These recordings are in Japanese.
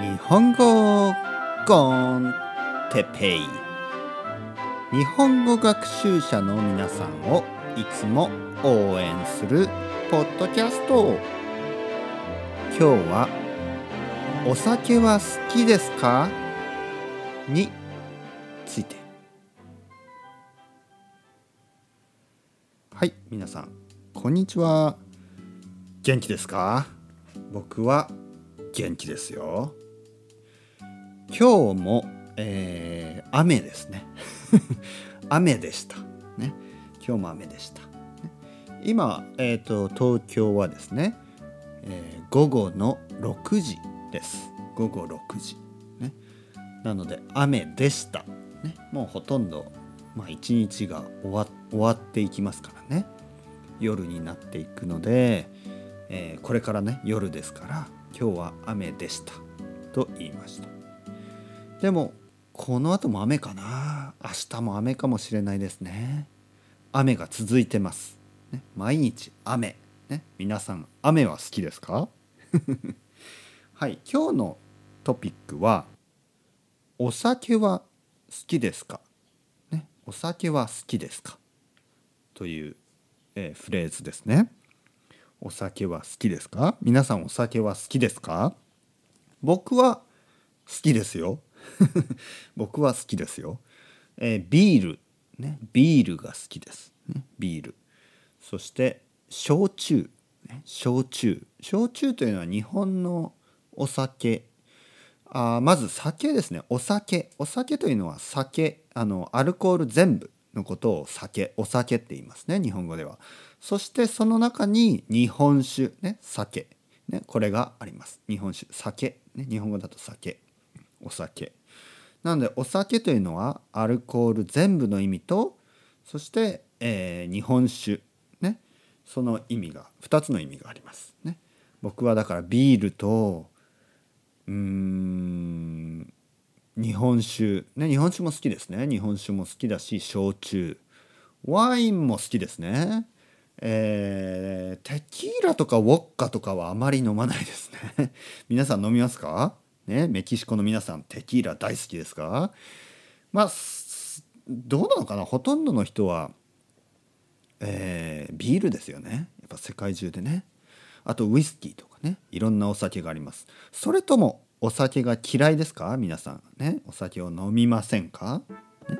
日本語コンテペイ。日本語学習者の皆さんをいつも応援するポッドキャスト。今日は「お酒は好きですか?」について。はい皆さんこんにちは。元気ですか？僕は元気ですよ。今日も、えー、雨ですね。雨でした。ね。今日も雨でした。今、えーと、東京はですね、えー、午後の6時です。午後6時。ね。なので雨でした。ね。もうほとんどまあ一日が終わ終わっていきますからね。夜になっていくので、えー、これからね夜ですから今日は雨でした。と言いました。でもこの後も雨かな。明日も雨かもしれないですね。雨が続いてます、ね、毎日雨、ね、皆さん雨は好きですか？はい今日のトピックはお酒は好きですか、ね、お酒は好きですか？という、えー、フレーズですね。お酒は好きですか？皆さんお酒は好きですか？僕は好きですよ。僕は好きですよ、えー、ビール。ね。ビールが好きです、ね、ビール。そして焼酎、ね、焼酎。焼酎というのは日本のお酒。あまず酒ですね。お酒。お酒というのは酒。あのアルコール全部のことを酒。お酒って言いますね日本語では。そしてその中に日本酒。ね。酒。ね。これがあります。日本酒。酒。ね。日本語だと酒お酒。なのでお酒というのはアルコール全部の意味とそして、えー、日本酒。ね。その意味が2つの意味があります。ね。僕はだからビールとうん日本酒。ね日本酒も好きですね。日本酒も好きだし焼酎。ワインも好きですね。えー、テキーラとかウォッカとかはあまり飲まないですね。皆さん飲みますか？ねメキシコの皆さんテキーラ大好きですか？まあどうなのかな？ほとんどの人は、えー、ビールですよね。やっぱ世界中でね。あとウイスキーとかね。いろんなお酒があります。それともお酒が嫌いですか？皆さん。ね？お酒を飲みませんか、ね？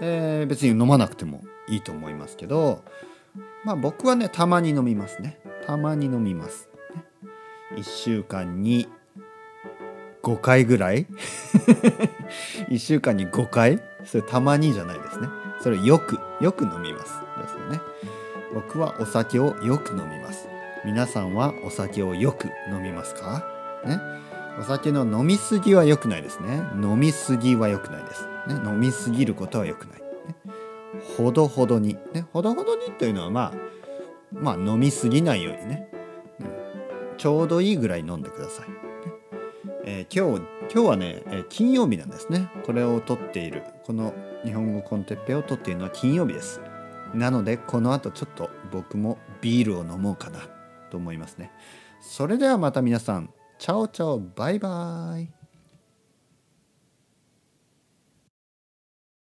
えー、別に飲まなくてもいいと思いますけど。まあ僕はねたまに飲みますね。たまに飲みます、ね、1週間に5回ぐらい？1週間に5回？それたまにじゃないですね。それよくよく飲みますですよね。僕はお酒をよく飲みます。皆さんはお酒をよく飲みますか？ね？お酒の飲みすぎは良くないですね。飲みすぎは良くないです、ね、飲みすぎることは良くない、ね、ほどほどに。ね？ほどほどにというのはまあまあ飲みすぎないようにね、うん、ちょうどいいぐらい飲んでください、えー、今日今日はね、えー、金曜日なんですね。これを撮っている。この日本語コンテッペを撮っているのは金曜日です。なのでこの後ちょっと僕もビールを飲もうかなと思いますね。それではまた皆さん。チャオチャオバイバイ。